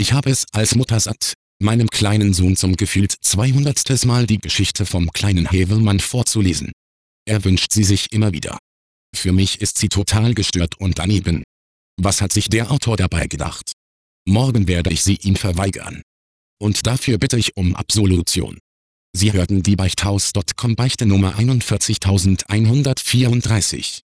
Ich habe es als Mutter satt, meinem kleinen Sohn zum gefühlt 200. Mal die Geschichte vom kleinen Hevelmann vorzulesen. Er wünscht sie sich immer wieder. Für mich ist sie total gestört und daneben. Was hat sich der Autor dabei gedacht? Morgen werde ich sie ihm verweigern. Und dafür bitte ich um Absolution. Sie hörten die Beichthaus.com Beichte Nummer 41134